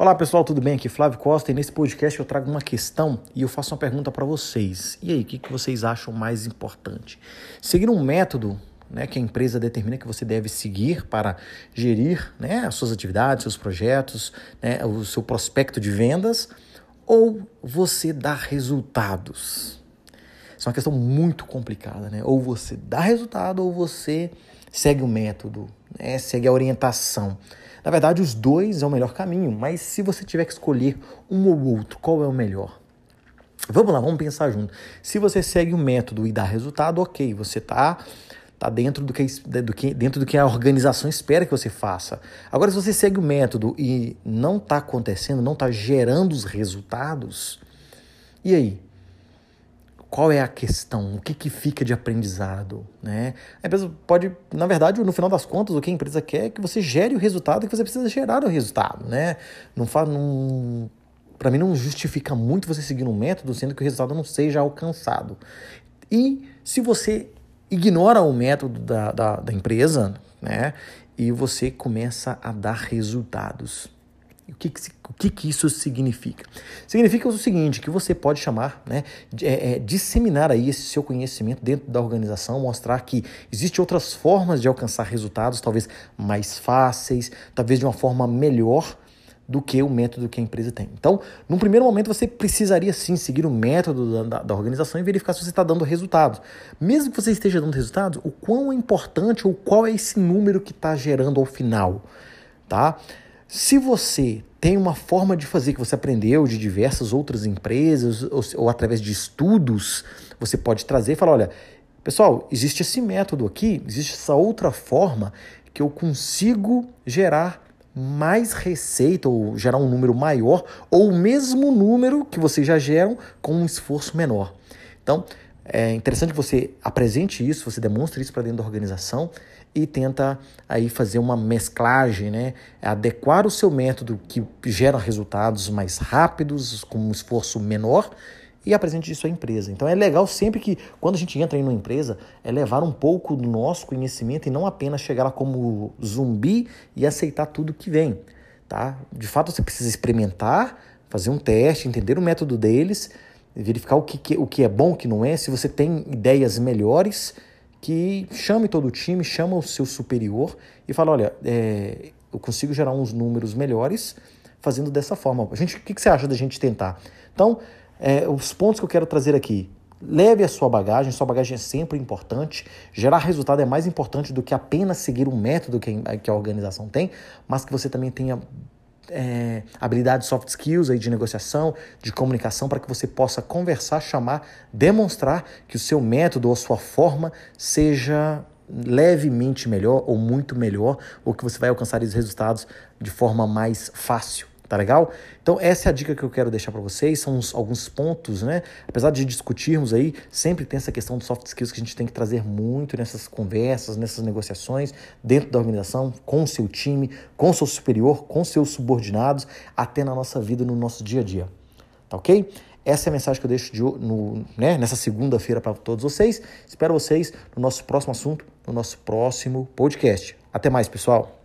Olá pessoal, tudo bem? Aqui é Flávio Costa e nesse podcast eu trago uma questão e eu faço uma pergunta para vocês. E aí, o que, que vocês acham mais importante? Seguir um método né, que a empresa determina que você deve seguir para gerir né, as suas atividades, seus projetos, né, o seu prospecto de vendas, ou você dá resultados? Isso é uma questão muito complicada, né? Ou você dá resultado ou você segue o método, né, segue a orientação. Na verdade, os dois é o melhor caminho, mas se você tiver que escolher um ou outro, qual é o melhor? Vamos lá, vamos pensar junto. Se você segue o método e dá resultado, ok, você está tá dentro do que, do que, dentro do que a organização espera que você faça. Agora, se você segue o método e não está acontecendo, não está gerando os resultados, e aí? Qual é a questão, o que, que fica de aprendizado, né? A empresa pode, na verdade, no final das contas, o que a empresa quer é que você gere o resultado que você precisa gerar o resultado, né? Não não, para mim não justifica muito você seguir um método sendo que o resultado não seja alcançado. E se você ignora o método da, da, da empresa, né? E você começa a dar resultados. O que, que, o que, que isso significa? Significa o seguinte, que você pode chamar, né, de, é, é, disseminar aí esse seu conhecimento dentro da organização, mostrar que existem outras formas de alcançar resultados, talvez mais fáceis, talvez de uma forma melhor do que o método que a empresa tem. Então, num primeiro momento, você precisaria sim seguir o método da, da organização e verificar se você está dando resultados. Mesmo que você esteja dando resultados, o quão é importante ou qual é esse número que está gerando ao final, tá? Se você tem uma forma de fazer que você aprendeu de diversas outras empresas ou, ou através de estudos, você pode trazer e falar: olha, pessoal, existe esse método aqui, existe essa outra forma que eu consigo gerar mais receita ou gerar um número maior ou o mesmo número que vocês já geram com um esforço menor. Então, é interessante que você apresente isso, você demonstre isso para dentro da organização e tenta aí fazer uma mesclagem, né? Adequar o seu método que gera resultados mais rápidos, com um esforço menor, e apresente isso à empresa. Então é legal sempre que, quando a gente entra em uma empresa, é levar um pouco do nosso conhecimento e não apenas chegar lá como zumbi e aceitar tudo que vem. Tá? De fato, você precisa experimentar, fazer um teste, entender o método deles, verificar o que, o que é bom, o que não é, se você tem ideias melhores que chame todo o time, chama o seu superior e fala, olha, é, eu consigo gerar uns números melhores fazendo dessa forma. A gente, o que, que você acha da gente tentar? Então, é, os pontos que eu quero trazer aqui. Leve a sua bagagem, sua bagagem é sempre importante. Gerar resultado é mais importante do que apenas seguir um método que a organização tem, mas que você também tenha é, habilidades soft skills aí de negociação, de comunicação, para que você possa conversar, chamar, demonstrar que o seu método ou a sua forma seja levemente melhor ou muito melhor, ou que você vai alcançar esses resultados de forma mais fácil. Tá legal? Então, essa é a dica que eu quero deixar para vocês. São uns, alguns pontos, né? Apesar de discutirmos aí, sempre tem essa questão dos soft skills que a gente tem que trazer muito nessas conversas, nessas negociações, dentro da organização, com o seu time, com o seu superior, com seus subordinados, até na nossa vida, no nosso dia a dia. Tá ok? Essa é a mensagem que eu deixo de, no, né, nessa segunda-feira para todos vocês. Espero vocês no nosso próximo assunto, no nosso próximo podcast. Até mais, pessoal!